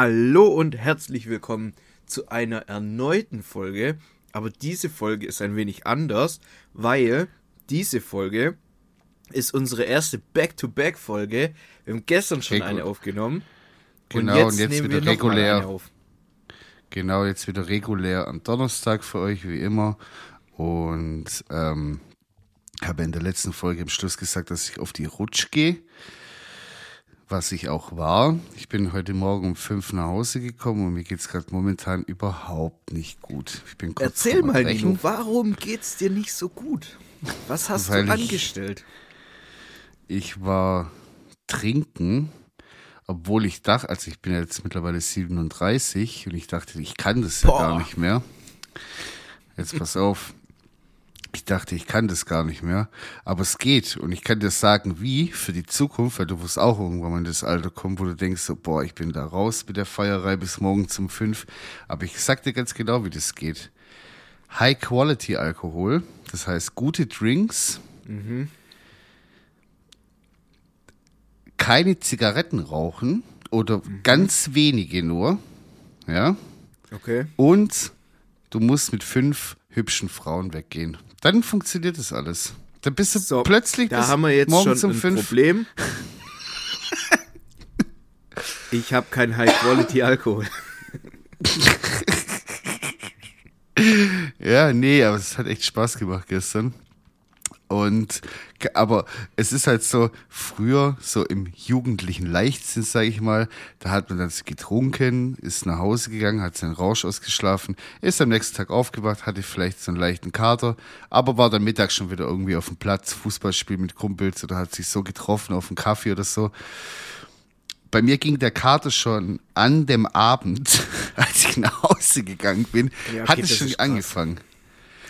Hallo und herzlich willkommen zu einer erneuten Folge. Aber diese Folge ist ein wenig anders, weil diese Folge ist unsere erste Back-to-Back-Folge. Wir haben gestern schon Regu eine aufgenommen. Genau, und jetzt, und jetzt wieder regulär. Genau, jetzt wieder regulär am Donnerstag für euch, wie immer. Und ähm, habe in der letzten Folge im Schluss gesagt, dass ich auf die Rutsch gehe was ich auch war. Ich bin heute Morgen um fünf nach Hause gekommen und mir geht es gerade momentan überhaupt nicht gut. Ich bin kurz Erzähl mal, Nino, warum geht es dir nicht so gut? Was hast Weil du angestellt? Ich, ich war trinken, obwohl ich dachte, also ich bin jetzt mittlerweile 37 und ich dachte, ich kann das ja gar nicht mehr. Jetzt pass auf. Ich dachte, ich kann das gar nicht mehr. Aber es geht. Und ich kann dir sagen, wie für die Zukunft, weil du wirst auch irgendwann mal in das Alter kommen, wo du denkst, so, boah, ich bin da raus mit der Feierei bis morgen zum fünf. Aber ich sag dir ganz genau, wie das geht. High-Quality-Alkohol, das heißt gute Drinks, mhm. keine Zigaretten rauchen oder mhm. ganz wenige nur, ja. Okay. Und du musst mit fünf hübschen Frauen weggehen. Dann funktioniert das alles. Dann bist du so, plötzlich da haben wir jetzt schon um ein fünf. Problem. ich habe kein High-Quality-Alkohol. ja, nee, aber es hat echt Spaß gemacht gestern. Und aber es ist halt so, früher, so im jugendlichen Leichtsinn, sage ich mal, da hat man dann getrunken, ist nach Hause gegangen, hat seinen Rausch ausgeschlafen, ist am nächsten Tag aufgewacht, hatte vielleicht so einen leichten Kater, aber war dann mittags schon wieder irgendwie auf dem Platz, Fußballspiel mit Kumpels oder hat sich so getroffen auf einen Kaffee oder so. Bei mir ging der Kater schon an dem Abend, als ich nach Hause gegangen bin, ja, okay, hat es schon angefangen.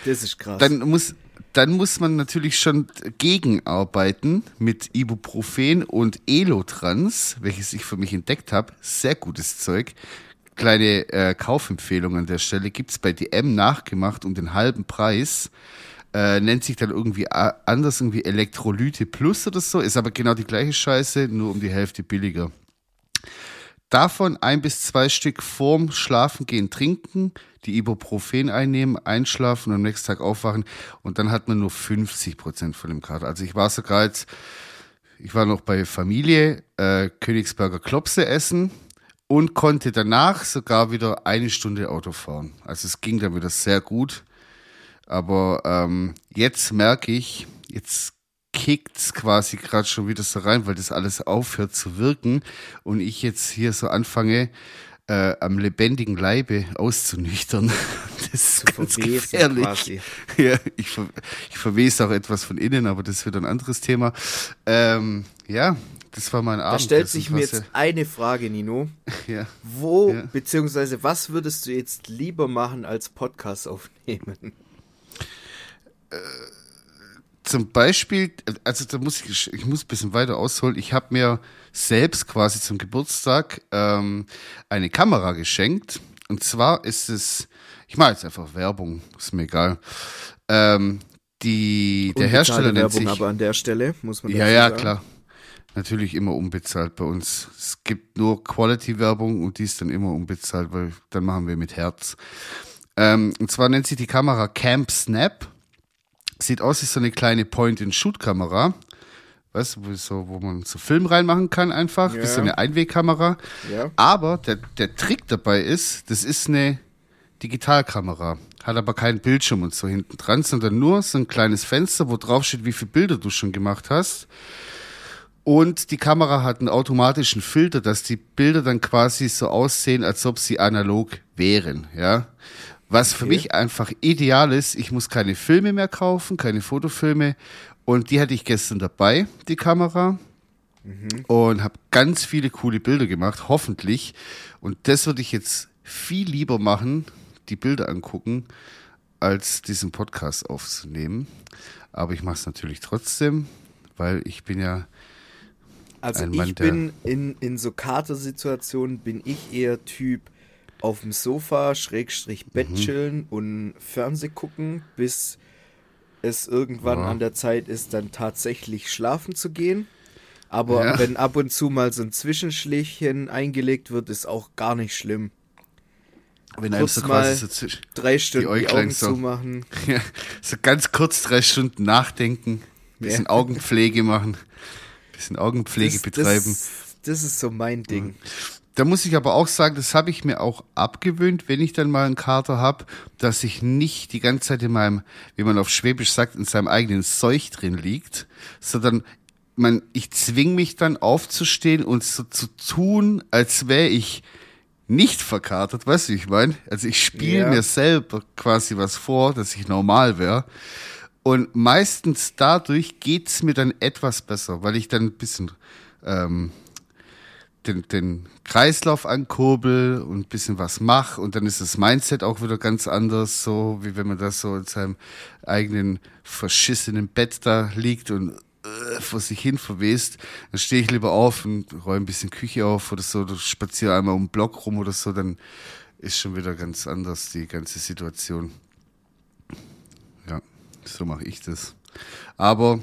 Das ist krass. Dann muss, dann muss man natürlich schon gegenarbeiten mit Ibuprofen und Elotrans, welches ich für mich entdeckt habe. Sehr gutes Zeug. Kleine äh, Kaufempfehlung an der Stelle. Gibt's bei DM nachgemacht um den halben Preis. Äh, nennt sich dann irgendwie äh, anders, irgendwie Elektrolyte Plus oder so. Ist aber genau die gleiche Scheiße, nur um die Hälfte billiger. Davon ein bis zwei Stück vorm Schlafengehen trinken, die Ibuprofen einnehmen, einschlafen und am nächsten Tag aufwachen und dann hat man nur 50 Prozent von dem Kater. Also ich war sogar jetzt, ich war noch bei Familie, äh, Königsberger Klopse essen und konnte danach sogar wieder eine Stunde Auto fahren. Also es ging dann wieder sehr gut. Aber ähm, jetzt merke ich, jetzt kickt's quasi gerade schon wieder so rein, weil das alles aufhört zu wirken und ich jetzt hier so anfange, äh, am lebendigen Leibe auszunüchtern. Das ist ganz gefährlich. Quasi. Ja, ich, ver ich verwese auch etwas von innen, aber das wird ein anderes Thema. Ähm, ja, das war mein Abend. Da stellt sich mir jetzt eine Frage, Nino. Ja. Wo, ja. beziehungsweise was würdest du jetzt lieber machen als Podcast aufnehmen? Äh, zum Beispiel, also da muss ich, ich muss ein bisschen weiter ausholen. Ich habe mir selbst quasi zum Geburtstag ähm, eine Kamera geschenkt. Und zwar ist es, ich mache jetzt einfach Werbung, ist mir egal. Ähm, die, der Hersteller nennt Werbung sich, aber an der Stelle muss man Ja, ja, sagen. klar. Natürlich immer unbezahlt bei uns. Es gibt nur Quality-Werbung und die ist dann immer unbezahlt, weil dann machen wir mit Herz. Ähm, und zwar nennt sich die Kamera Camp Snap. Sieht aus wie so eine kleine Point-and-Shoot-Kamera. Weißt du, so, wo man so Film reinmachen kann einfach. Ja. Wie so eine Einwegkamera. Ja. Aber der, der Trick dabei ist, das ist eine Digitalkamera. Hat aber keinen Bildschirm und so hinten dran, sondern nur so ein kleines Fenster, wo drauf steht, wie viele Bilder du schon gemacht hast. Und die Kamera hat einen automatischen Filter, dass die Bilder dann quasi so aussehen, als ob sie analog wären, ja. Was okay. für mich einfach ideal ist, ich muss keine Filme mehr kaufen, keine Fotofilme. Und die hatte ich gestern dabei, die Kamera. Mhm. Und habe ganz viele coole Bilder gemacht, hoffentlich. Und das würde ich jetzt viel lieber machen, die Bilder angucken, als diesen Podcast aufzunehmen. Aber ich mache es natürlich trotzdem, weil ich bin ja. Also ein Mann, ich bin in, in so Katersituationen bin ich eher Typ, auf dem Sofa, Schrägstrich Bett mhm. chillen und Fernseh gucken, bis es irgendwann ja. an der Zeit ist, dann tatsächlich schlafen zu gehen. Aber Ja. wenn ab und zu mal so ein Zwischenschläfchen eingelegt wird, ist auch gar nicht schlimm. Wenn Kurz so mal- quasi so, Drei Stunden die, Äuglein Augen so. zumachen. ja, so ganz kurz drei Stunden nachdenken, bisschen Ja. Augenpflege machen, bisschen Augenpflege Das, betreiben. das, das ist so mein Ding. Da muss ich aber auch sagen, das habe ich mir auch abgewöhnt, wenn ich dann mal einen Kater habe, dass ich nicht die ganze Zeit in meinem, wie man auf Schwäbisch sagt, in seinem eigenen Seuch drin liegt, sondern man, ich zwing mich dann aufzustehen und so zu tun, als wäre ich nicht verkatert, weißt du, ich meine? Also ich spiele Ja. mir selber quasi was vor, dass ich normal wäre. Und meistens dadurch geht's mir dann etwas besser, weil ich dann ein bisschen ähm, den, den Kreislauf ankurbel und ein bisschen was mache und dann ist das Mindset auch wieder ganz anders, so wie wenn man das so in seinem eigenen verschissenen Bett da liegt und äh, vor sich hin verwest, dann stehe ich lieber auf und räume ein bisschen Küche auf oder so, oder spaziere einmal um den Block rum oder so, dann ist schon wieder ganz anders die ganze Situation. Ja, so mache ich das. Aber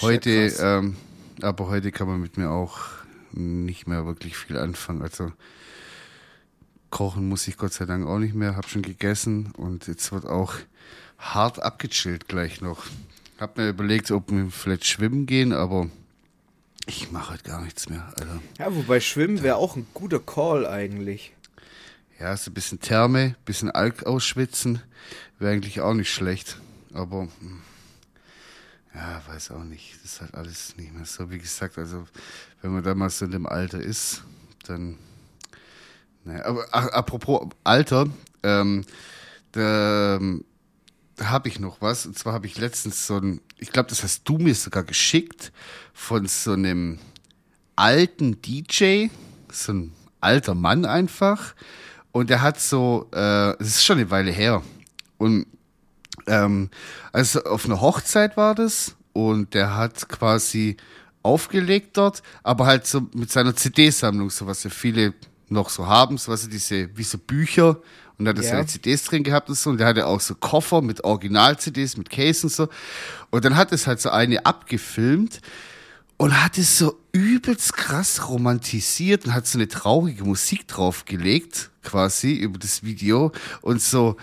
heute, ähm, aber heute kann man mit mir auch nicht mehr wirklich viel anfangen. Also kochen muss ich Gott sei Dank auch nicht mehr. Hab schon gegessen und jetzt wird auch hart abgechillt gleich noch. Hab mir überlegt, ob wir vielleicht schwimmen gehen, aber ich mache heute gar nichts mehr, Alter. Ja, wobei Schwimmen wäre auch ein guter Call eigentlich. Ja, so ein bisschen Therme, bisschen Alk ausschwitzen, wäre eigentlich auch nicht schlecht. Aber hm, ja, weiß auch nicht. Das ist halt alles nicht mehr so. Wie gesagt, also wenn man da mal so in dem Alter ist, dann. Naja, aber ach, apropos Alter, ähm, da, ähm, habe ich noch was. Und zwar habe ich letztens so ein, ich glaube, das hast du mir sogar geschickt, von so einem alten DJ, so ein alter Mann einfach. Und der hat so, äh, ist schon eine Weile her. Und ähm, also auf einer Hochzeit war das und der hat quasi aufgelegt dort, aber halt so mit seiner CD-Sammlung, so was ja viele noch so haben, so was ja diese, wie so Bücher und da hat er Ja. seine CDs drin gehabt und so und der hatte auch so Koffer mit Original-CDs, mit Case und so und dann hat es halt so eine abgefilmt und hat es so übelst krass romantisiert und hat so eine traurige Musik draufgelegt, quasi, über das Video. Und so,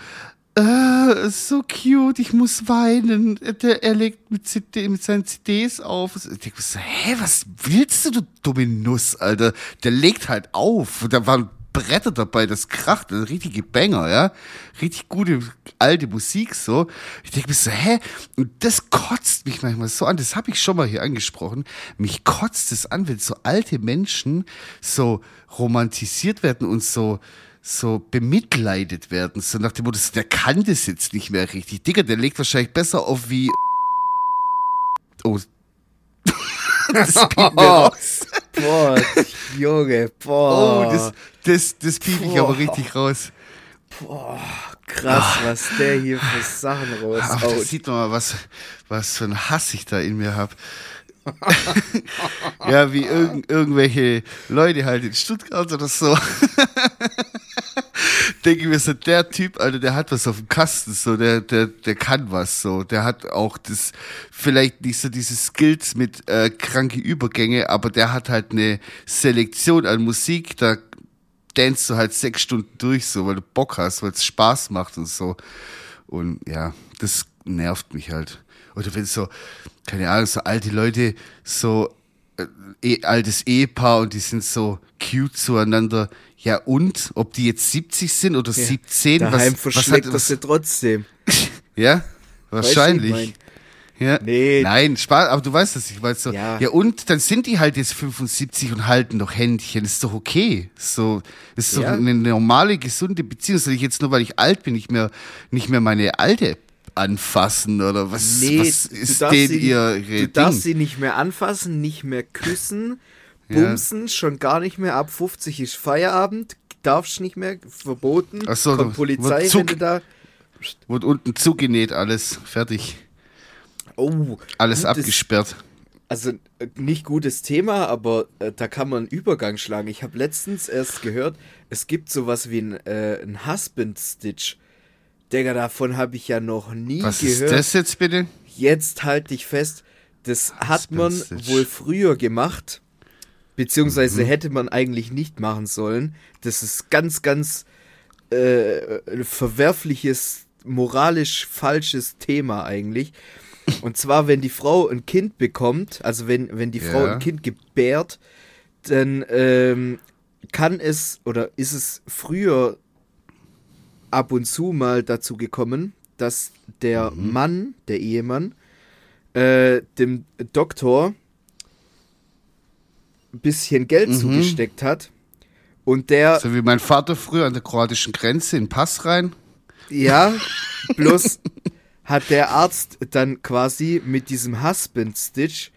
ist so cute, ich muss weinen. Der, er legt mit, CD, mit seinen CDs auf. Ich denke so, hä, was willst du, du dumme Nuss, Alter? Der legt halt auf. Da waren Bretter dabei, das kracht, ein richtige Banger, ja. Richtig gute alte Musik so. Ich denke mir so, hä? Und das kotzt mich manchmal so an. Das habe ich schon mal hier angesprochen. Mich kotzt es an, wenn so alte Menschen so romantisiert werden und so so bemitleidet werden, so nach dem Motto, der kann das jetzt nicht mehr richtig. Digga, der legt wahrscheinlich besser auf wie. Oh. das piep mir raus. Boah, Junge, Oh, boah. das, das, das piep ich aber Boah. richtig raus. krass, was der hier für Sachen Aber raushaut. sieht man mal, was, was für ein Hass ich da in mir hab. ja, wie irgend, irgendwelche Leute halt in Stuttgart oder so. Denke ich mir so, der Typ, Alter, der hat was auf dem Kasten, so, der, der, der kann was, so. Der hat auch das, vielleicht nicht so diese Skills mit äh, kranke Übergänge, aber der hat halt eine Selektion an Musik, da danst du halt sechs Stunden durch, so, weil du Bock hast, weil es Spaß macht und so. Und ja, das nervt mich halt. Oder wenn so, keine Ahnung, so alte Leute, so äh, eh, altes Ehepaar und die sind so cute zueinander. Ja, und? Ob die jetzt 70 sind oder 17? Daheim was, was verschlägt hat, das was, sie trotzdem. Ja, wahrscheinlich. Ja. Nee. Nein, Spaß, aber du weißt das, ich weiß so. Ja. Ja. und dann sind die halt jetzt 75 und halten noch Händchen. Ist doch okay. So, ist doch Ja. eine normale, gesunde Beziehung. Soll ich jetzt nur, weil ich alt bin, nicht mehr, nicht mehr meine alte anfassen oder was, Nee, was ist denn sie, ihr Du darfst sie nicht mehr anfassen, nicht mehr küssen, Ja. bumsen, schon gar nicht mehr. Ab 50 ist Feierabend, darfst nicht mehr, verboten. Ach so, Kommt wird Polizei, wenn Zug- da. Wurde unten zugenäht, alles fertig. Oh, Alles abgesperrt. Also äh, nicht gutes Thema, aber äh, da kann man einen Übergang schlagen. Ich habe letztens erst gehört, es gibt sowas wie ein, äh, ein Husband Stitch. Digga, davon habe ich ja noch nie Was gehört. ist das jetzt bitte? Jetzt halt dich fest, Das hat man wohl früher gemacht, beziehungsweise Mhm. hätte man eigentlich nicht machen sollen. Das ist ganz, ganz äh, verwerfliches, moralisch falsches Thema eigentlich. Und zwar, wenn die Frau ein Kind bekommt, also wenn, wenn die Frau Ja. ein Kind gebärt, dann ähm, kann es oder ist es früher ab und zu mal dazu gekommen, dass der Mann, der Ehemann, äh, dem Doktor ein bisschen Geld zugesteckt hat. Und der, So wie mein Vater früher an der kroatischen Grenze in Pass rein. ja, bloß hat der Arzt dann quasi mit diesem Husband Stitch,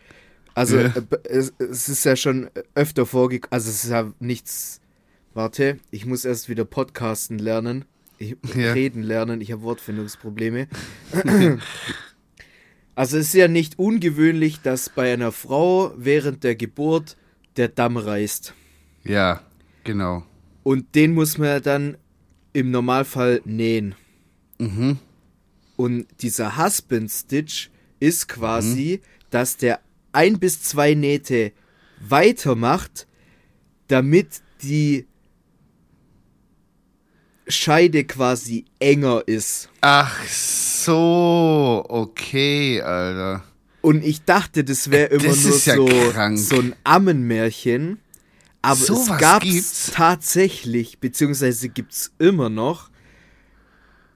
also Ja. äh, es, es ist ja schon öfter vorgekommen, also es ist ja nichts, warte, ich muss erst wieder podcasten lernen, ich, Ja. reden lernen, ich habe Wortfindungsprobleme. also es ist ja nicht ungewöhnlich, dass bei einer Frau während der Geburt der Damm reißt. Ja, genau. Und den muss man ja dann im Normalfall nähen. Mhm. Und dieser Husband Stitch ist quasi, Mhm. dass der ein bis zwei Nähte weitermacht, damit die Scheide quasi enger ist. Ach so, okay, Alter. Und ich dachte, das wäre immer Das nur ja so, krank. so ein Ammenmärchen. Aber es Sowas gab's gibt's? tatsächlich, beziehungsweise gibt's immer noch.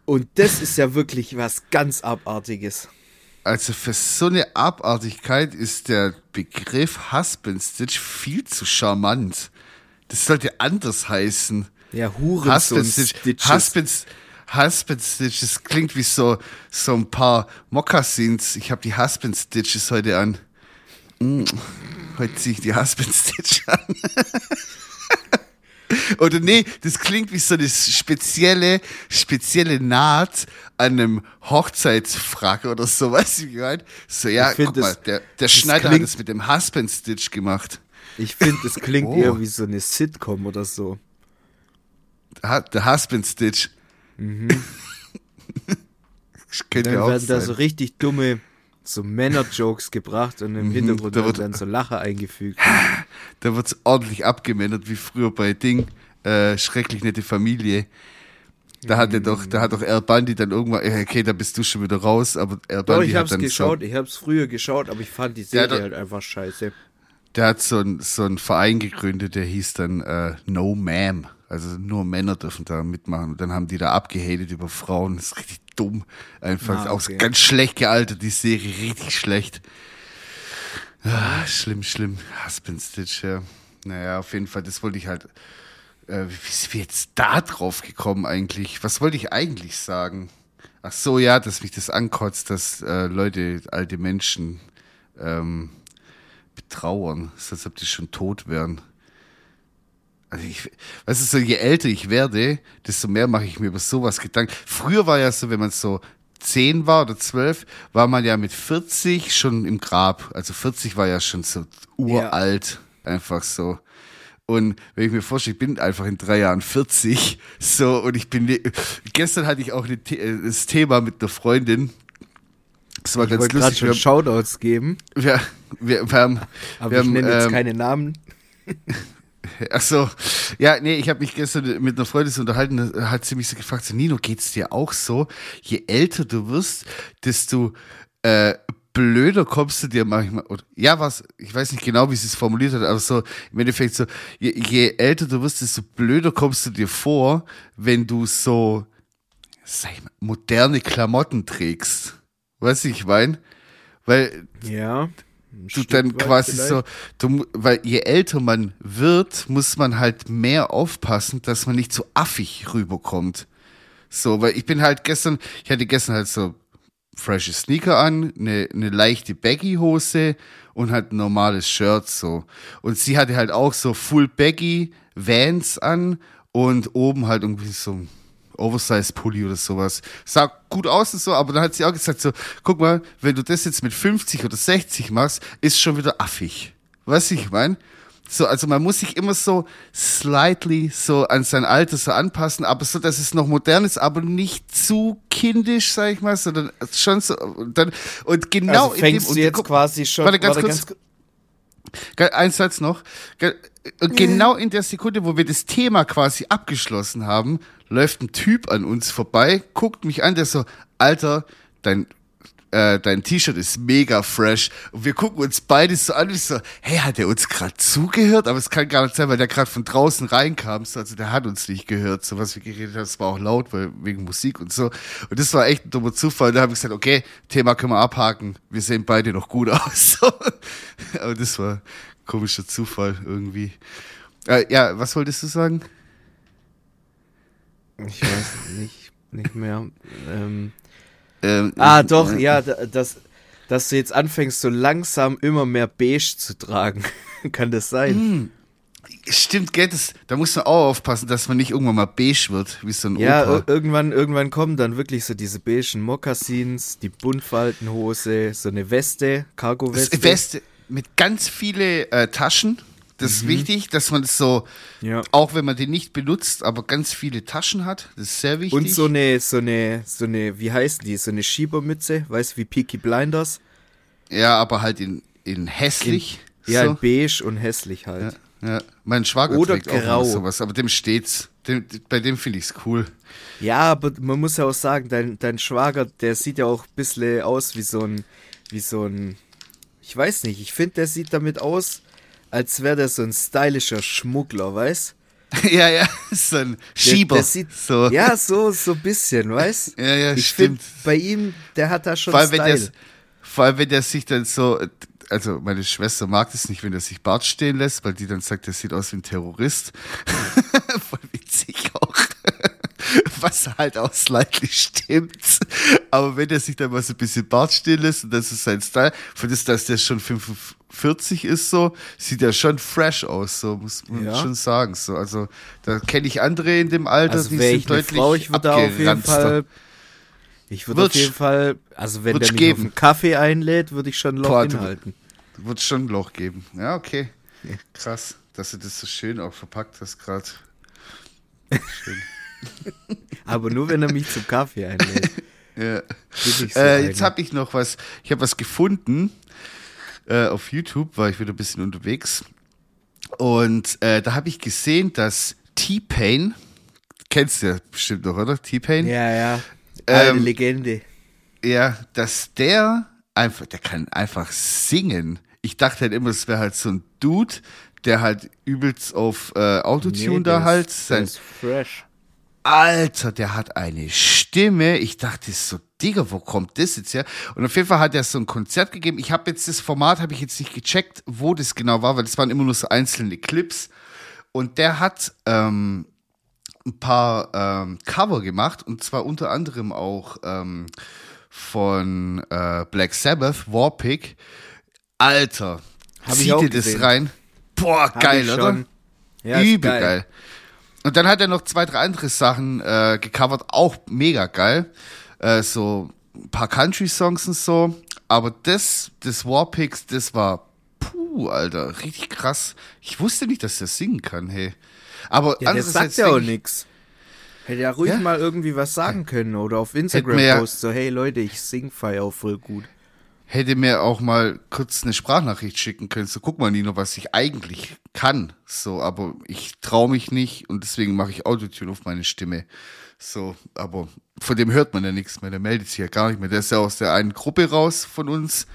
Und das ist ja wirklich was ganz Abartiges. Also für so eine Abartigkeit ist der Begriff Husband Stitch viel zu charmant. Das sollte anders heißen. Ja, Husband Hurensohn Stitch. Stitches. Husband, Husband Stitch, das klingt wie so, so ein paar Mokassins. Ich habe die Husband Stitches heute an. Mm, heute ziehe ich die Husband Stitch an. Oder nee, das klingt wie so eine spezielle, spezielle Naht an einem Hochzeitsfrack oder so, weißt du, wie ich meine? So, ja, Ich guck mal, das- der, der das Schneider klingt- hat es mit dem Husband Stitch gemacht. Ich finde, das klingt Oh. eher wie so eine Sitcom oder so. Husband Stitch. Könnte Dann auch werden da sein. so richtig dumme so Männer-Jokes gebracht und im Hintergrund da wird- dann so Lacher eingefügt. Da wird's ordentlich abgemännert, wie früher bei Ding, äh, schrecklich nette Familie. Da hat er doch, da hat doch Al Bundy dann irgendwann, äh, okay, da bist du schon wieder raus, aber Al Doch, Bundy ich hat hab's dann geschaut, so, ich hab's früher geschaut, aber ich fand die Ja, Serie da- halt einfach scheiße. der hat so ein, so ein Verein gegründet, der hieß dann äh, No Ma'am. Also nur Männer dürfen da mitmachen. Und dann haben die da abgehatet über Frauen. Das ist richtig dumm. Einfach Ah, auch okay. ganz schlecht gealtert, die Serie, richtig schlecht. Ah, schlimm, schlimm. Husband Stitch, ja. Naja, auf jeden Fall, das wollte ich halt. Äh, wie ist wir jetzt da drauf gekommen eigentlich? Was wollte ich eigentlich sagen? Ach so, ja, dass mich das ankotzt, dass äh, Leute, alte Menschen ähm, betrauern, als ob die schon tot wären. Also ich, weißt du, so je älter ich werde, desto mehr mache ich mir über sowas Gedanken. Früher war ja so, wenn man so zehn war oder zwölf, war man ja mit 40 schon im Grab. Also 40 war ja schon so uralt, einfach so. Und wenn ich mir vorstelle, ich bin einfach in drei Jahren 40, so, und ich bin, gestern hatte ich auch eine, äh, das Thema mit einer Freundin. Das war Ich ganz lustig. schon Wir, Shoutouts geben, wir, wir, wir haben, aber wir ich haben, nenne jetzt ähm, keine Namen. Ach so, ja, nee, ich habe mich gestern mit einer Freundin unterhalten, da hat sie mich so gefragt, so, Nino, geht's dir auch so? Je älter du wirst, desto äh, blöder kommst du dir manchmal, oder, ja, was, ich weiß nicht genau, wie sie es formuliert hat, aber so, im Endeffekt so, je, je älter du wirst, desto blöder kommst du dir vor, wenn du so, sag ich mal, moderne Klamotten trägst. Weißt du, ich mein? Weil Ja. Du dann quasi vielleicht. so, du, weil je älter man wird, muss man halt mehr aufpassen, dass man nicht so affig rüberkommt. So, weil ich bin halt gestern, ich hatte gestern halt so frische Sneaker an, eine, eine leichte Baggy-Hose und halt ein normales Shirt so. Und sie hatte halt auch so Full Baggy Vans an und oben halt irgendwie so ein Oversize Pulli oder sowas. Sah gut aus und so, aber dann hat sie auch gesagt so, guck mal, wenn du das jetzt mit 50 oder 60 machst, ist schon wieder affig. Weißt du, ich mein? So, also man muss sich immer so slightly so an sein Alter so anpassen, aber so, dass es noch modern ist, aber nicht zu kindisch, sag ich mal, sondern schon so. Und, dann, und genau also fängst in dem, du jetzt guck, quasi schon. Warte, ganz warte, kurz. ganz, Ein Satz noch. Und genau in der Sekunde, wo wir das Thema quasi abgeschlossen haben, läuft ein Typ an uns vorbei, guckt mich an, der so, Alter, dein, äh, dein T-Shirt ist mega fresh. Und wir gucken uns beide so an und ich so, hey, hat er uns gerade zugehört? Aber es kann gar nicht sein, weil der gerade von draußen reinkam. So, also der hat uns nicht gehört, so was wir geredet haben. Das war auch laut, weil wegen Musik und so. Und das war echt ein dummer Zufall. Da habe ich gesagt, okay, Thema können wir abhaken. Wir sehen beide noch gut aus. Aber das war komischer Zufall irgendwie. Äh, ja, was wolltest du sagen? Ich weiß nicht, nicht mehr. Ähm, Ähm, ah, doch, äh, ja, da- dass, dass du jetzt anfängst, so langsam immer mehr beige zu tragen. Kann das sein? Stimmt, gell, das, da muss man auch aufpassen, dass man nicht irgendwann mal beige wird, wie so ein Ja, Opa. ir- irgendwann, irgendwann kommen dann wirklich so diese beigen Mokassins, die Buntfaltenhose, so eine Weste, Cargo-Weste. Weste mit ganz viele äh, Taschen. Das ist wichtig, dass man es so, Mhm. Ja. auch wenn man die nicht benutzt, aber ganz viele Taschen hat. Das ist sehr wichtig. Und so eine, so eine, so eine, wie heißen die? So eine Schiebermütze, weißt du, wie Peaky Blinders? ja, aber halt in, in hässlich. Ja, so. in beige und hässlich halt. ja. Mein Schwager Oder trägt auch grau. immer sowas, aber dem steht's. Dem, bei dem finde ich's cool. Ja, aber man muss ja auch sagen, dein, dein Schwager, der sieht ja auch ein bisschen aus wie so ein, wie so ein, ich weiß nicht, ich finde, der sieht damit aus, als wäre der so ein stylischer Schmuggler, weißt? ja, ja, so ein Der, Schieber. der sieht, so. Ja, so, so ein bisschen, weißt? Ja, ja, ich stimmt. finde, bei ihm, der hat da schon vor allem, Style. der, vor allem, wenn der sich dann so, also meine Schwester mag das nicht, wenn er sich Bart stehen lässt, weil die dann sagt, der sieht aus wie ein Terrorist. Voll witzig auch. Was halt auch slightly stimmt. Aber wenn er sich dann mal so ein bisschen Bart stehen lässt und das ist sein Style, für das, dass der schon 45 ist so, sieht er schon fresh aus, so muss man Ja. schon sagen. So, also da kenne ich andere in dem Alter, Also die sind deutlich Frau, ich würde auf jeden. Fall. Ich würde auf jeden Fall, also wenn der mich geben. auf einen Kaffee einlädt, würde ich schon ein Loch Boah. Wird schon ein Loch geben. Ja, okay. Krass, dass du das so schön auch verpackt hast gerade. Schön. Aber nur wenn er mich zum Kaffee einlädt. ja. So äh, jetzt habe ich noch was. Ich habe was gefunden. Äh, auf YouTube war ich wieder ein bisschen unterwegs. Und äh, da habe ich gesehen, dass T-Pain, kennst du ja bestimmt noch, oder? T-Pain? Ja, ja. Eine Ähm, Legende. Ja, dass der einfach, der kann einfach singen. Ich dachte halt immer, es wäre halt so ein Dude, der halt übelst auf äh, Autotune Nee, da halt ist- sein der ist fresh. Alter, der hat eine Stimme. Ich dachte so, Digga, wo kommt das jetzt her? Und auf jeden Fall hat er so ein Konzert gegeben. Ich habe jetzt das Format, habe ich jetzt nicht gecheckt, wo das genau war, weil das waren immer nur so einzelne Clips. Und der hat ähm, ein paar ähm, Cover gemacht und zwar unter anderem auch ähm, von äh, Black Sabbath, Warpig. Alter, Hab ich zieh dir das rein. Boah, Hab geil, oder? schon. Ja, Übel geil. Und dann hat er noch zwei, drei andere Sachen äh, gecovert, auch mega geil. Äh, so ein paar Country-Songs und so. Aber das, das Warpix, das war puh, Alter, richtig krass. Ich wusste nicht, dass der singen kann, hey. Aber Ja, andererseits sagt ja auch nix. Hätte ja ruhig Ja? mal irgendwie was sagen können oder auf Instagram mir ja- post so, hey Leute, ich sing Fire auch voll gut. Hätte mir auch mal kurz eine Sprachnachricht schicken können. So, guck mal, Nino, was ich eigentlich kann. So, aber ich traue mich nicht und deswegen mache ich Autotune auf meine Stimme. So, aber von dem hört man ja nichts mehr. Der meldet sich ja gar nicht mehr. Der ist ja aus der einen Gruppe raus von uns,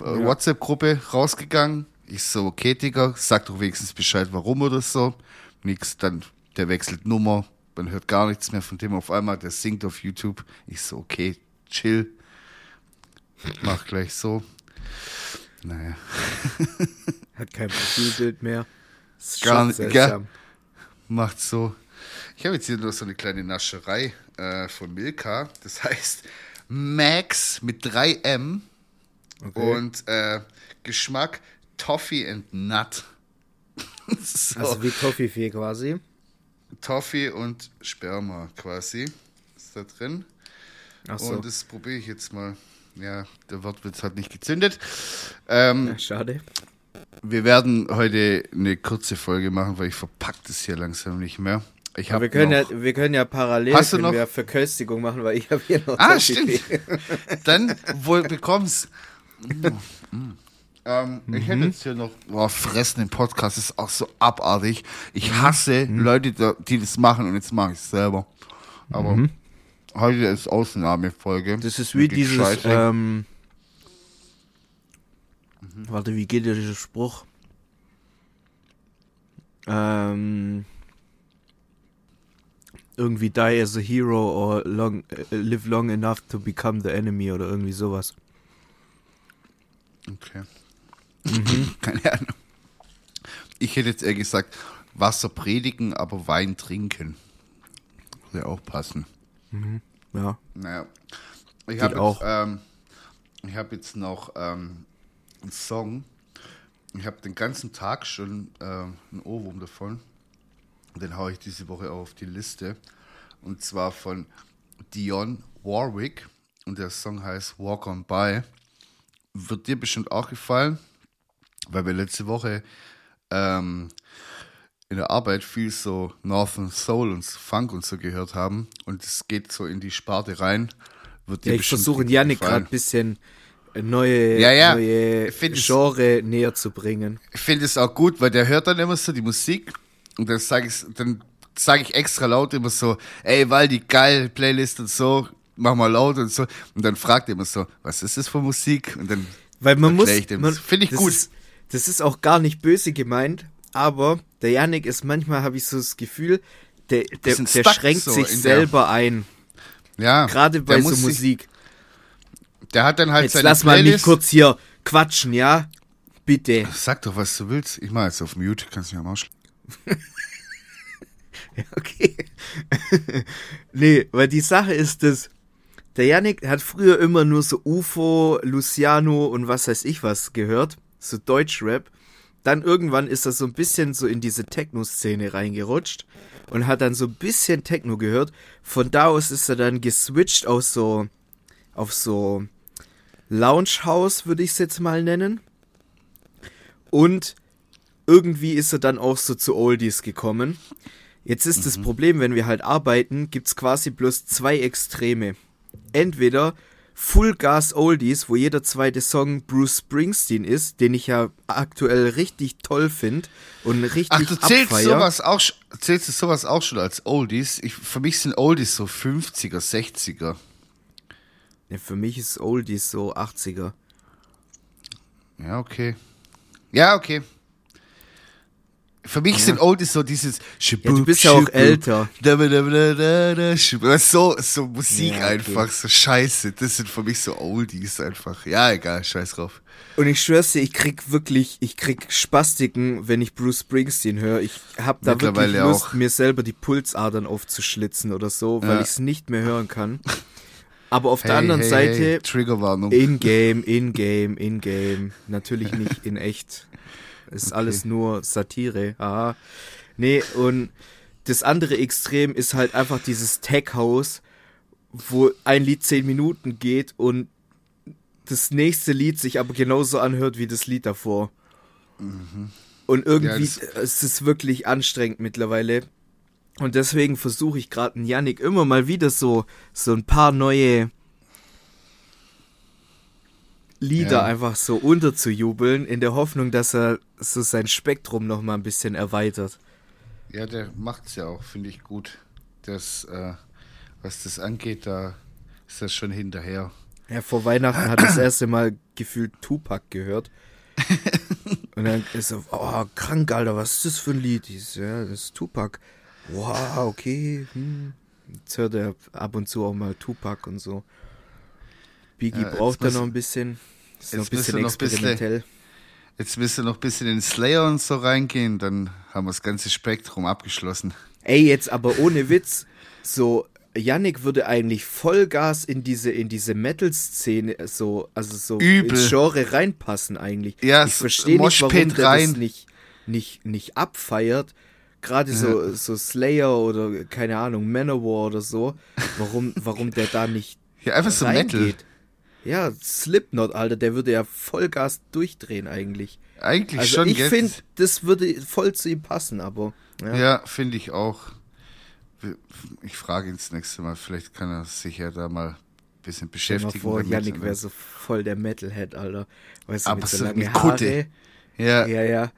äh, WhatsApp-Gruppe rausgegangen. Ich so, okay, Digga, sag doch wenigstens Bescheid, warum oder so. Nix, dann der wechselt Nummer. Man hört gar nichts mehr von dem auf einmal. Der singt auf YouTube. Ich so, okay, chill. Mach gleich so. Naja. Hat kein Profilbild mehr. Ist Gar nicht. Macht so. Ich habe jetzt hier noch so eine kleine Nascherei äh, von Milka. Das heißt Max mit 3M Okay. und äh, Geschmack Toffee and Nut. so, Also wie Toffifee quasi. Toffee und Sperma quasi ist da drin. Achso, Und das probiere ich jetzt mal. Ja, der Wort wird halt nicht gezündet. Ähm, ja, schade. Wir werden heute eine kurze Folge machen, weil ich verpack das hier langsam nicht mehr. Ich wir können, noch, ja, wir können ja parallel Hast du noch- Verköstigung machen, weil ich habe hier noch Ah, stimmt. Dann wohl bekommst. Ähm, Ich hätte jetzt hier noch. Boah, fressen im Podcast ist auch so abartig. Ich hasse Leute, da- die das machen und jetzt mache ich es selber. Aber heute ist Ausnahmefolge. Das ist wie dieses, ähm, warte, wie geht der dieser Spruch? Ähm, irgendwie die as a hero or long, äh, live long enough to become the enemy oder irgendwie sowas. Okay. Keine Ahnung. Ich hätte jetzt eher gesagt, Wasser predigen, aber Wein trinken. Würde auch passen. Ja. Naja. Ich habe auch. jetzt, ähm, ich hab jetzt noch ähm, einen Song. Ich habe den ganzen Tag schon ähm, einen Ohrwurm davon. Den haue ich diese Woche auf die Liste. Und zwar von Dion Warwick. Und der Song heißt Walk on By. Wird dir bestimmt auch gefallen, weil wir letzte Woche ähm, in der Arbeit viel so Northern Soul und Funk und so gehört haben. Und es geht so in die Sparte rein. Wird ja ich versuche Janik gerade ein bisschen äh, neue, Ja, ja. neue es- Genre näher zu bringen. Ich finde es auch gut, weil der hört dann immer so die Musik und dann sage ich, dann sage ich extra laut immer so, ey, Waldi, geil, Playlist und so, mach mal laut und so. Und dann fragt er immer so, was ist das für Musik? Und dann Weil man muss. erklär ich dem man- das. Finde ich das gut. Ist, das ist auch gar nicht böse gemeint, aber der Yannick ist manchmal, habe ich so das Gefühl, der, der, der schränkt so sich selber ein. ja, Gerade bei so muss sich- Musik. Der hat dann halt Jetzt seine lass mal Playlist. nicht kurz hier quatschen, ja? Bitte. Sag doch, was du willst. Ich mach jetzt auf Mute, kannst du mal ausschlagen. Ja, okay. nee, weil die Sache ist das, der Yannick hat früher immer nur so UFO, Luciano und was weiß ich was gehört, so Deutschrap. Dann irgendwann ist er so ein bisschen so in diese Techno-Szene reingerutscht und hat dann so ein bisschen Techno gehört. Von da aus ist er dann geswitcht auf so, auf so Lounge House, würde ich es jetzt mal nennen. Und irgendwie ist er dann auch so zu Oldies gekommen. Jetzt ist das Problem, wenn wir halt arbeiten, gibt's quasi bloß zwei Extreme. Entweder Full Gas Oldies, wo jeder zweite Song Bruce Springsteen ist, den ich ja aktuell richtig toll finde und richtig Ach, du zählst abfeier. sowas auch, zählst du sowas auch schon als Oldies? Ich, für mich sind Oldies so 50er, 60er. Ja, für mich ist Oldies so 80er. Ja, okay. Ja, okay. Für mich sind Oldies so dieses Ja, du bist ja auch älter. So, so Musik Ja, okay. einfach, so scheiße. Das sind für mich so Oldies einfach. Ja, egal, scheiß drauf. Und ich schwör's dir, ich krieg wirklich, ich krieg Spastiken, wenn ich Bruce Springsteen höre. Ich hab da wirklich Lust, auch. mir selber die Pulsadern aufzuschlitzen oder so, weil Ja. ich's nicht mehr hören kann. Aber auf der Hey, anderen hey, Seite, hey, Triggerwarnung. in-game, in-game, in-game. Natürlich nicht in echt. Ist alles nur Satire. Aha. Nee, und das andere Extrem ist halt einfach dieses Tech-House, wo ein Lied zehn Minuten geht und das nächste Lied sich aber genauso anhört wie das Lied davor. Und irgendwie Mhm. Ja, es ist wirklich anstrengend mittlerweile. Und deswegen versuche ich gerade einen Yannick immer mal wieder so, so ein paar neue Lieder Ja. einfach so unterzujubeln, in der Hoffnung, dass er so sein Spektrum noch mal ein bisschen erweitert. Ja, der macht's ja auch, finde ich gut. Das, äh, was das angeht, da ist das schon hinterher. Ja, vor Weihnachten hat er das erste Mal gefühlt Tupac gehört. Und dann ist er, oh, krank, Alter, was ist das für ein Lied? Ich ja, das ist Tupac. Wow, okay. Hm. Jetzt hört er ab und zu auch mal Tupac und so. Biggie Ja, jetzt braucht muss- noch ein bisschen. Ist jetzt müsste bisschen noch ein bisschen- experimentell. Jetzt müsst ihr noch ein bisschen in Slayer und so reingehen, dann haben wir das ganze Spektrum abgeschlossen. Ey, jetzt aber ohne Witz, so Yannick würde eigentlich Vollgas in diese in diese Metal-Szene so also so Übel. ins Genre reinpassen eigentlich. Ja, ich verstehe nicht, warum der rein. das nicht nicht nicht abfeiert. Gerade so so Slayer oder keine Ahnung Manowar oder so. Warum warum der da nicht Ja, einfach so Metal. Ja, Slipknot, Alter, der würde ja Vollgas durchdrehen eigentlich. eigentlich Also schon. ich finde, das würde voll zu ihm passen, aber ja. Ja, finde ich auch. Ich frage ihn das nächste Mal, vielleicht kann er sich ja da mal ein bisschen Stell beschäftigen. vor, damit. Yannick wäre so voll der Metalhead, Alter. Weißt du, Aber mit so so lange Haare. Kutte. ja, Ja, ja.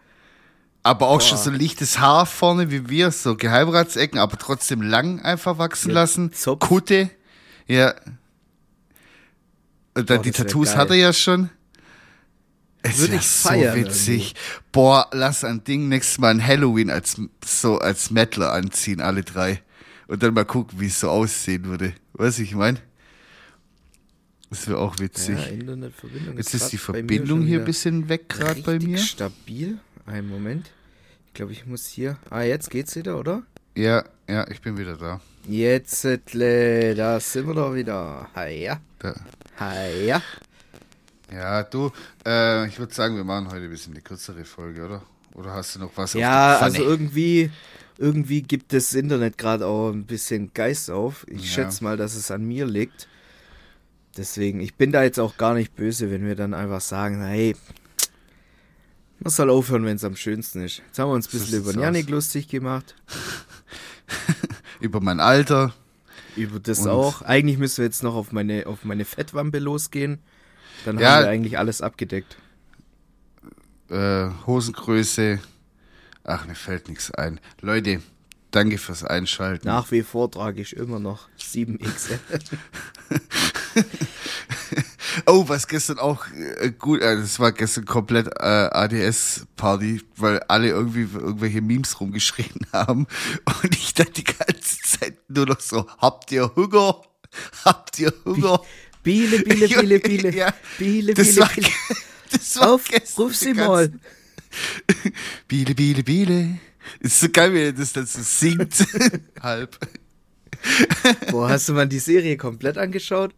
aber auch schon Boah. so lichtes Haar vorne wie wir, so Geheimratsecken, aber trotzdem lang einfach wachsen Mit lassen. Zopf. Kutte. Ja. Und dann Boah, die Tattoos hat er ja schon. Es Würde wär ich so witzig. Boah, lass ein Ding nächstes Mal ein Halloween als so als Mettler anziehen, alle drei. Und dann mal gucken, wie es so aussehen würde. Weißt du, ich mein? Das wäre auch witzig. ja Jetzt ist die Verbindung hier ein bisschen weg gerade bei mir. stabil. Einen Moment. Ich glaube, ich muss hier. Ah, jetzt geht's wieder, oder? Ja, ja, ich bin wieder da. Jetzt, äh, da sind wir doch wieder. Hiya. da. Hiya. Ja, du, äh, ich würde sagen, wir machen heute ein bisschen eine kürzere Folge, oder? Oder hast du noch was Ja, auf der also irgendwie, irgendwie gibt das Internet gerade auch ein bisschen Geist auf. Ich Ja. schätze mal, dass es an mir liegt. Deswegen, ich bin da jetzt auch gar nicht böse, wenn wir dann einfach sagen, hey, man soll aufhören, wenn es am schönsten ist. Jetzt haben wir uns ein bisschen über Janik lustig gemacht. Über mein Alter. Über das Und- auch. Eigentlich müssen wir jetzt noch auf meine, auf meine Fettwampe losgehen. Dann Ja. haben wir eigentlich alles abgedeckt. äh, Hosengröße. Ach, mir fällt nichts ein. Leute, danke fürs Einschalten. Nach wie vor trage ich immer noch 7XL. Oh, was gestern auch äh, gut, äh, das war gestern komplett äh, ADS-Party, weil alle irgendwie irgendwelche Memes rumgeschrien haben und ich dann die ganze Zeit nur noch so, habt ihr Hunger? Habt ihr Hunger? Biele, Biele, Biele, Biele. Ja, Biele, das Biele, war, Biele. das war Auf, gestern ruf sie mal. Biele, Biele, Biele. Ist so geil, wie das dann so singt. Halb. Boah, hast du mal die Serie komplett angeschaut?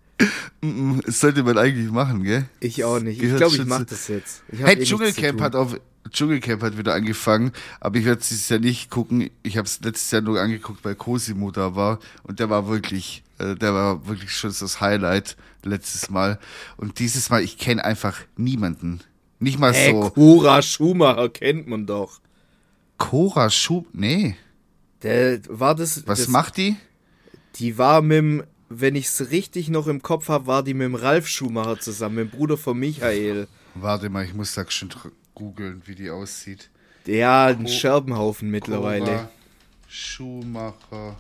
Das sollte man eigentlich machen, gell? Ich auch nicht. Ich glaube, ich mache das jetzt. Hey, eh Dschungelcamp hat auf Dschungelcamp hat wieder angefangen, aber ich werde es dieses Jahr nicht gucken. Ich habe es letztes Jahr nur angeguckt, weil Cosimo da war und der war wirklich, äh, der war wirklich schon so das Highlight letztes Mal. Und dieses Mal, ich kenne einfach niemanden. Nicht mal Hey, so Cora Schumacher kennt man doch. Cora Schub. Nee, Der war das. was das, macht die? Die war mit dem, wenn ich es richtig noch im Kopf habe, war die mit dem Ralf Schumacher zusammen, mit dem Bruder von Michael. Warte mal, ich muss da schon googeln, wie die aussieht. Ja, ein Scherbenhaufen mittlerweile. Cora Schumacher.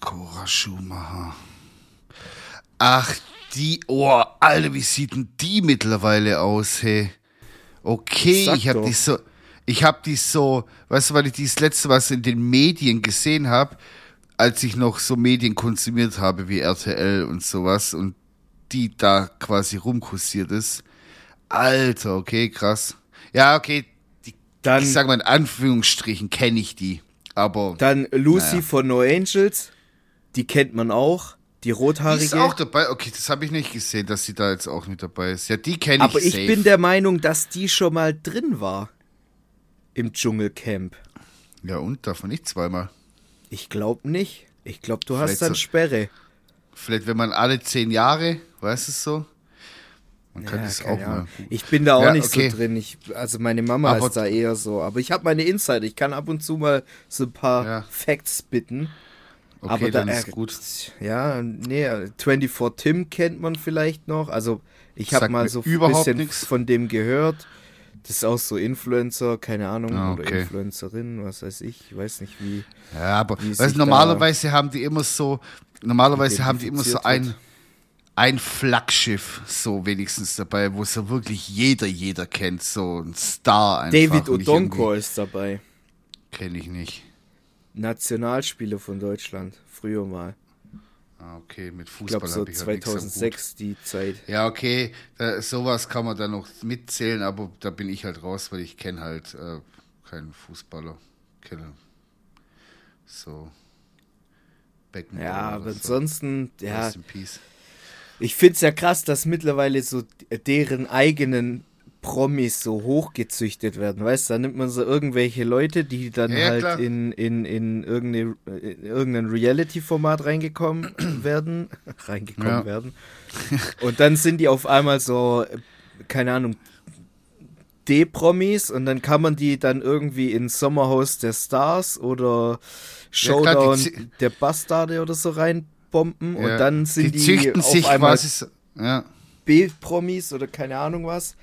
Cora Schumacher. Ach, die. Oh, Alter, wie sieht denn die mittlerweile aus, hey? Okay, Sag ich habe die so. Ich habe die so, weißt du, weil ich die das letzte was in den Medien gesehen habe, als ich noch so Medien konsumiert habe wie RTL und sowas und die da quasi rumkursiert ist. Alter, okay, krass. Ja, okay, die, Dann- ich sag mal in Anführungsstrichen kenne ich die, aber Dann Lucy Naja. von No Angels. Die kennt man auch. Die die rothaarige. ist auch dabei. Okay, das habe ich nicht gesehen, dass sie da jetzt auch mit dabei ist. Ja, die kenne ich Aber ich safe. bin der Meinung, dass die schon mal drin war. Im Dschungelcamp. Ja, und davon nicht zweimal. Ich glaube nicht. Ich glaube, du Vielleicht hast dann so- Sperre. Vielleicht, wenn man alle zehn Jahre, weißt du so? Man kann Ja, das auch mal. Ich bin da auch Ja, nicht okay. so drin. Ich, also meine Mama Aber- ist da eher so. Aber ich habe meine Insider. Ich kann ab und zu mal so ein paar Ja. Facts bitten. Okay, aber da, dann ist äh, gut. Ja, nee, 24 Tim kennt man vielleicht noch. Also ich habe mal so ein bisschen nix. von dem gehört. Das ist auch so Influencer, keine Ahnung, Ah, oder okay. Influencerin, was weiß ich. Ich weiß nicht wie. Ja, aber wie weißt, normalerweise haben die immer so, normalerweise haben die immer so ein, ein Flaggschiff, so wenigstens dabei, wo so wirklich jeder, jeder kennt, so ein Star einfach. David Odonko ist dabei. irgendwie- Kenn ich nicht. Nationalspieler von Deutschland. Früher mal. Ah, okay, mit Ich Fußball glaube so habe ich halt nichts am Hut. 2006 die Zeit. Ja, okay, da, sowas kann man dann noch mitzählen, aber da bin ich halt raus, weil ich kenne halt äh, keinen Fußballer. Kenne so Beckenbauer. Ja, aber so. ansonsten, ja, ich find's ja krass, dass mittlerweile so deren eigenen Promis so hochgezüchtet werden, weißt du, da nimmt man so irgendwelche Leute, die dann Ja, ja, halt klar. in, in, in, irgendeine, in irgendein Reality-Format reingekommen werden, reingekommen Ja. werden. Und dann sind die auf einmal so, keine Ahnung, D-Promis und dann kann man die dann irgendwie in Sommerhaus der Stars oder Ja, klar, Showdown die zü- der Bastarde oder so reinbomben und Ja. dann sind die, züchten auf sich einmal ja. B-Promis oder keine Ahnung was.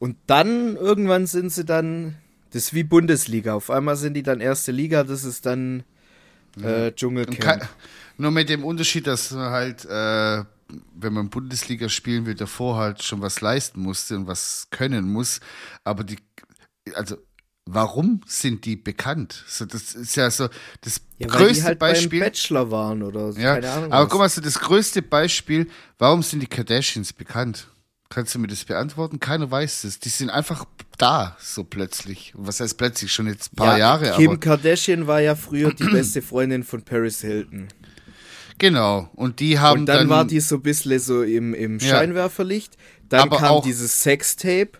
Und dann irgendwann sind sie dann, das ist wie Bundesliga. Auf einmal sind die dann erste Liga, das ist dann äh, Dschungelcamp. kein, nur mit dem Unterschied, dass man halt, äh, wenn man Bundesliga spielen will, davor halt schon was leisten musste und was können muss. Aber die, also, warum sind die bekannt? So, das ist ja so das ja, weil die größte halt Beispiel. beim Bachelor waren oder so, Ja, keine Ahnung. aber guck mal, so das größte Beispiel, warum sind die Kardashians bekannt? Kannst du mir das beantworten? Keiner weiß es. Die sind einfach da, so plötzlich. Was heißt plötzlich? Schon jetzt ein paar ja, Jahre, Kim aber. Kardashian war ja früher die beste Freundin von Paris Hilton. Genau. Und die haben Und dann, war die so ein bisschen so im, im Ja. Scheinwerferlicht. Dann Aber kam dieses Sextape.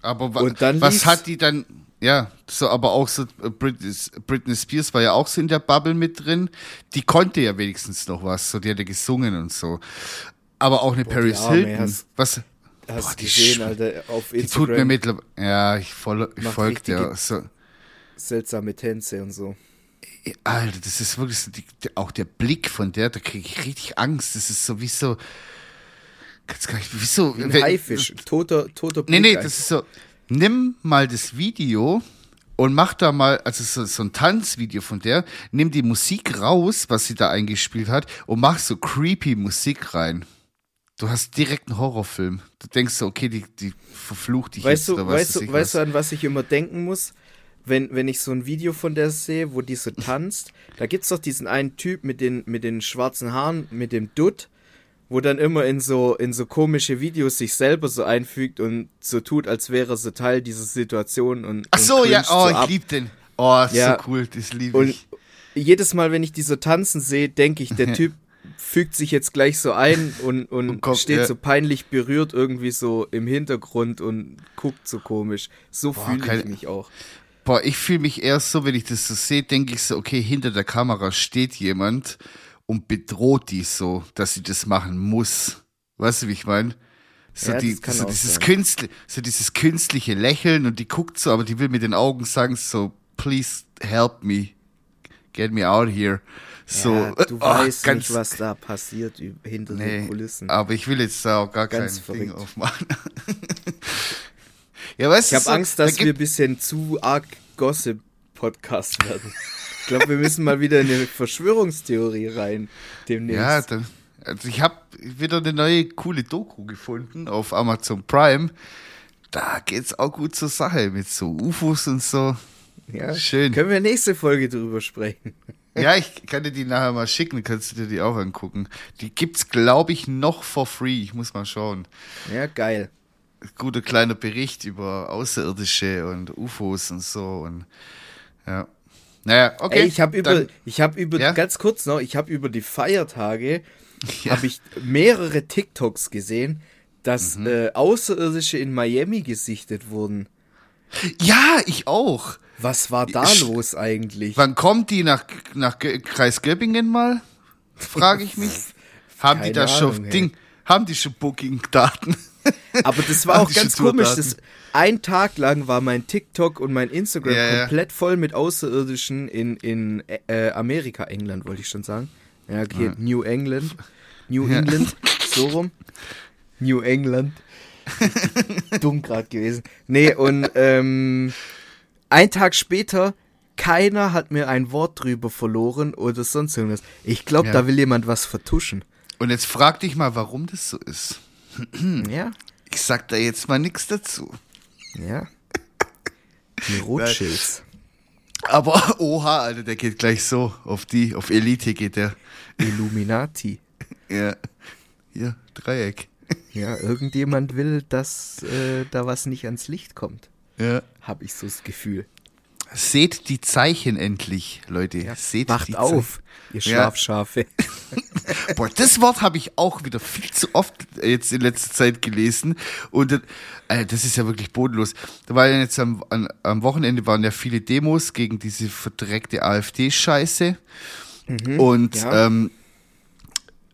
Aber wa dann was hat die dann, ja, so, aber auch so, äh, Britney, Britney Spears war ja auch so in der Bubble mit drin. Die konnte ja wenigstens noch was, so, die hat ja gesungen und so. Aber auch eine Paris Arme, Hilton, hast- was, Hast Boah, die gesehen, Alter, auf die tut mir Instagram. mittlerweile, ja, ich, voll, ich folge richtige- so. seltsame Tänze und so. Alter, das ist wirklich so, die, auch der Blick von der, da kriege ich richtig Angst. Das ist so wie so, kannst gar nicht, wie so, Ein wenn- Haifisch, toter, toter Nee, Blick nee, einfach. das ist so, nimm mal das Video und mach da mal, also so, so ein Tanzvideo von der, nimm die Musik raus, was sie da eingespielt hat, und mach so creepy Musik rein. Du hast direkt einen Horrorfilm. Du denkst so, okay, die, die verflucht dich Weißt jetzt du, weißt, weiß du, weißt du, an was ich immer denken muss? Wenn, wenn ich so ein Video von der sehe, wo die so tanzt, da gibt's doch diesen einen Typ mit den, mit den schwarzen Haaren, mit dem Dutt, wo dann immer in so, in so komische Videos sich selber so einfügt und so tut, als wäre so Teil dieser Situation und. Ach und so, ja, cringed oh, so ich lieb den. Oh, ist Ja. so cool, das liebe Und ich. jedes Mal, wenn ich die so tanzen sehe, denke ich, der Typ fügt sich jetzt gleich so ein und, und, Und kommt, steht ja. so peinlich berührt irgendwie so im Hintergrund und guckt so komisch. So fühle ich mich auch. Boah, ich fühle mich erst so, wenn ich das so sehe, denke ich so, okay, hinter der Kamera steht jemand und bedroht die so, dass sie das machen muss. Weißt du, wie ich meine? So, Ja, die, so, dieses. Künstli so dieses künstliche Lächeln und die guckt so, aber die will mit den Augen sagen so, please help me, get me out here. So, ja, du oh, weißt ganz, nicht, was da passiert hinter nee, den Kulissen. aber ich will jetzt da auch gar Ganz kein Ding verrückt. aufmachen. ja, weißt Ich habe Angst, dass da wir ein bisschen zu arg Gossip-Podcast werden. Ich glaube, wir müssen mal wieder in eine Verschwörungstheorie rein. Demnächst. Ja, dann, also ich habe wieder eine neue coole Doku gefunden auf Amazon Prime. Da geht's auch gut zur Sache mit so UFOs und so. Ja, Schön. Können wir nächste Folge drüber sprechen? Ja, ich kann dir die nachher mal schicken, kannst du dir die auch angucken. Die gibt's, glaube ich, noch for free. Ich muss mal schauen. Ja, geil. Guter kleiner Bericht über Außerirdische und UFOs und so und ja. Naja, okay. Ey, ich habe über, dann- ich habe über, Ja? ganz kurz noch, ich habe über die Feiertage, Ja. habe ich mehrere TikToks gesehen, dass Mhm. äh, Außerirdische in Miami gesichtet wurden. Ja, ich auch. Was war da Ich- los eigentlich? Wann kommt die nach, nach Kreis Göppingen mal? Frage ich mich. haben die da schon Ahnung, ey. Ding, haben die schon Booking-Daten? Aber das war auch ganz schon komisch. Das, ein Tag lang war mein TikTok und mein Instagram Ja, ja. komplett voll mit Außerirdischen in, in äh, Amerika, England wollte ich schon sagen. Ja, okay, New England. New Ja. England, so rum. New England. Dumm gerade gewesen. Nee, und ähm, ein Tag später, keiner hat mir ein Wort drüber verloren oder sonst irgendwas. Ich glaube, Ja. da will jemand was vertuschen. Und jetzt frag dich mal, warum das so ist. Ja, Ich sag da jetzt mal nichts dazu. ja. Die Rothschilds. Aber oha, Alter, der geht gleich so. Auf die, auf Elite geht der. Illuminati. Ja. Hier, Dreieck. Ja, irgendjemand will, dass äh, da was nicht ans Licht kommt. Ja. Habe ich so das Gefühl. Seht die Zeichen endlich, Leute. Seht Wacht auf, ihr Ja. Schlafschafe. Boah, das Wort habe ich auch wieder viel zu oft jetzt in letzter Zeit gelesen. Und äh, das ist ja wirklich bodenlos. Da war ja jetzt am, an, am Wochenende waren ja viele Demos gegen diese verdreckte AfD-Scheiße. Mhm, und ja. ähm,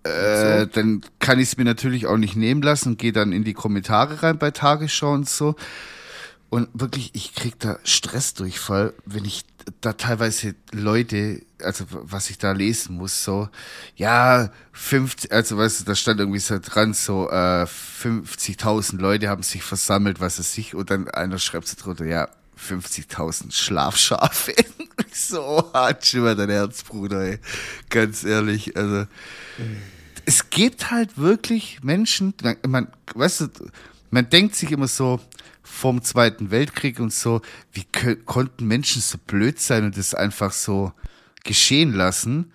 äh, so. dann kann ich es mir natürlich auch nicht nehmen lassen und gehe dann in die Kommentare rein bei Tagesschau und so. Und wirklich, ich krieg da Stressdurchfall, wenn ich da teilweise Leute, also was ich da lesen muss, so, ja, 50, also weißt du, da stand irgendwie so dran, so äh, 50.000 Leute haben sich versammelt, was es sich, und dann einer schreibt so drunter, ja, 50.000 Schlafschafe. so hart schon mal dein Herz, Bruder, ey. Ganz ehrlich, also. Es gibt halt wirklich Menschen, man, weißt du, man denkt sich immer so, vom Zweiten Weltkrieg und so, wie konnten Menschen so blöd sein und das einfach so geschehen lassen?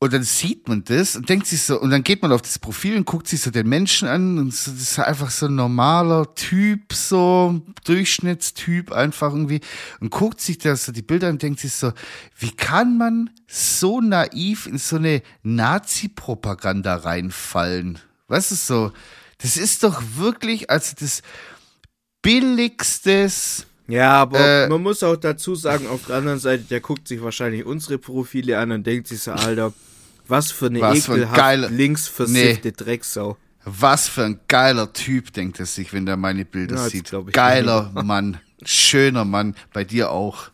Und dann sieht man das und denkt sich so, und dann geht man auf das Profil und guckt sich so den Menschen an und so, das ist einfach so ein normaler Typ, so Durchschnittstyp einfach irgendwie und guckt sich da so die Bilder und denkt sich so, wie kann man so naiv in so eine Nazi-Propaganda reinfallen? Was ist so? Das ist doch wirklich, also das, billigstes. Ja, aber äh, man muss auch dazu sagen, auf der anderen Seite, der guckt sich wahrscheinlich unsere Profile an und denkt sich so, Alter, was für eine was ekelhaft linksversiffte nee. Drecksau. Was für ein geiler Typ, denkt er sich, wenn er meine Bilder ja, sieht. Geiler Mann, schöner Mann, bei dir auch.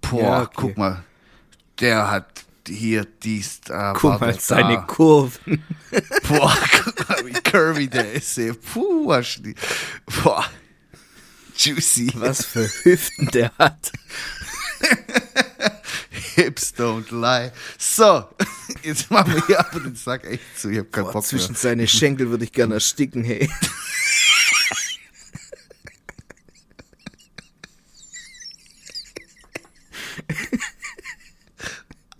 Boah, ja, okay. guck mal, der hat hier dies, da. Guck mal, seine da. Kurven. Boah, guck mal, wie curvy der ist. Ey. Puh. Boah. Juicy. Was für Hüften der hat. Hips don't lie. So, jetzt machen wir hier aber den Sack echt zu. Ich hab keinen Boah, Bock Zwischen mehr. seine Schenkel würde ich gerne ersticken, hey.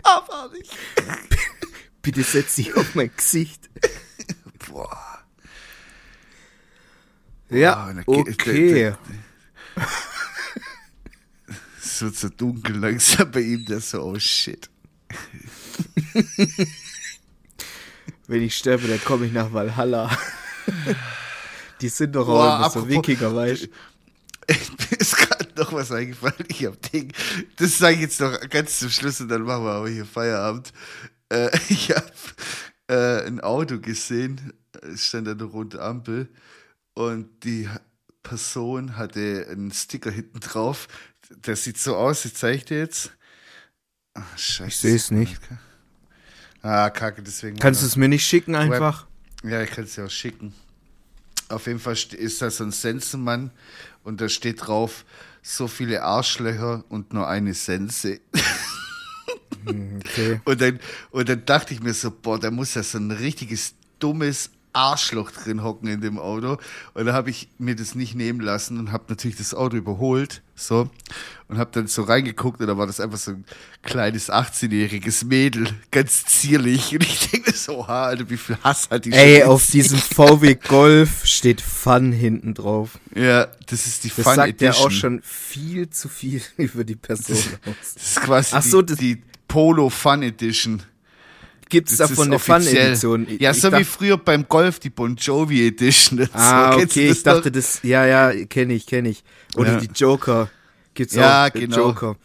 aber nicht. Bitte setz dich auf mein Gesicht. Boah. Ja, okay. Es wird so dunkel langsam bei ihm, der so, oh shit. Wenn ich sterbe, dann komme ich nach Valhalla. Die sind doch auch so Wikinger, weißt du? Mir ist gerade noch was eingefallen. Ich hab Ding. Das sage ich jetzt noch ganz zum Schluss und dann machen wir aber hier Feierabend. Äh, ich habe äh, ein Auto gesehen, es stand an der roten Ampel und die Person hatte einen Sticker hinten drauf. Der sieht so aus, ich zeige dir jetzt. Ach, scheiße. Ich sehe es nicht. Ah, kacke, deswegen. Kannst du es mir nicht schicken einfach? Ja, ich kann es dir auch schicken. Auf jeden Fall ist da so ein Sensenmann und da steht drauf, so viele Arschlöcher und nur eine Sense. Hm, okay. und, dann, und dann dachte ich mir so, boah, da muss ja so ein richtiges dummes Arschloch drin hocken in dem Auto. Und da habe ich mir das nicht nehmen lassen und habe natürlich das Auto überholt, so und habe dann so reingeguckt und da war das einfach so ein kleines 18-jähriges Mädel, ganz zierlich. Und ich denke so, ha, Alter, wie viel Hass hat die Ey, auf diesem VW Golf steht Fun hinten drauf. Ja, das ist die das Fun sagt Edition. ja auch schon viel zu viel über die Person aus. Das ist quasi Ach so, die, die Polo Fun Edition. Gibt es davon eine Fun-Edition? Ja, so wie früher beim Golf, die Bon Jovi Edition. Ah, so, okay, ich dachte, das, ja, ja, kenne ich, kenne ich. Oder ja. die Joker. Gibt's ja, auch, genau. Joker.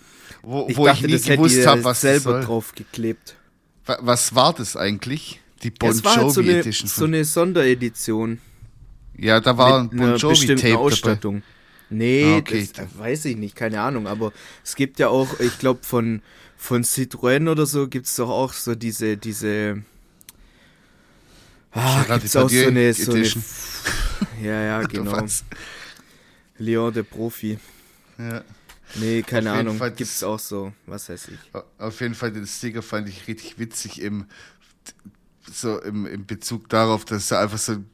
Wo, ich wo dachte, ich nie gewusst habe, was selber drauf geklebt. Was war das eigentlich? Die Bon Jovi halt so eine, Edition. So eine Sonderedition. Ja, da war ein Bon Jovi Tape Ausstattung. Dabei. Nee, ah, okay. das weiß ich nicht, keine Ahnung, aber es gibt ja auch, ich glaube, von von Citroën oder so gibt es doch auch so diese, diese. Ah, gibt es auch so eine, so eine. Ja, ja, genau. Leon der Profi. Ja. Nee, keine Auf Ahnung. Gibt es auch so, was weiß ich. Auf jeden Fall, den Sticker fand ich richtig witzig im, so im, im Bezug darauf, dass da einfach so ein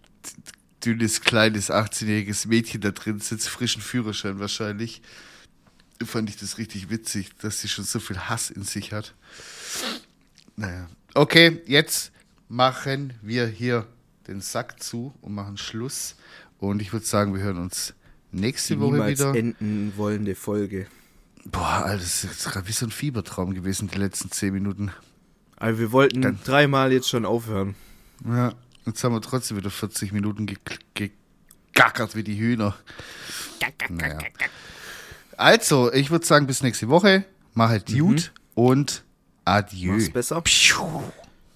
dünnes, kleines, 18-jähriges Mädchen da drin sitzt, frischen Führerschein wahrscheinlich fand ich das richtig witzig, dass sie schon so viel Hass in sich hat. Naja. Okay, jetzt machen wir hier den Sack zu und machen Schluss. Und ich würde sagen, wir hören uns nächste Die Woche wieder. enden wollende Folge. Boah, Alter, das ist gerade wie so ein Fiebertraum gewesen, die letzten zehn Minuten. Aber wir wollten Dann- dreimal jetzt schon aufhören. Ja, jetzt haben wir trotzdem wieder 40 Minuten ge gegackert wie die Hühner. Naja. Also, ich würde sagen, bis nächste Woche. Mach halt gut und adieu. Mach's besser. Piu.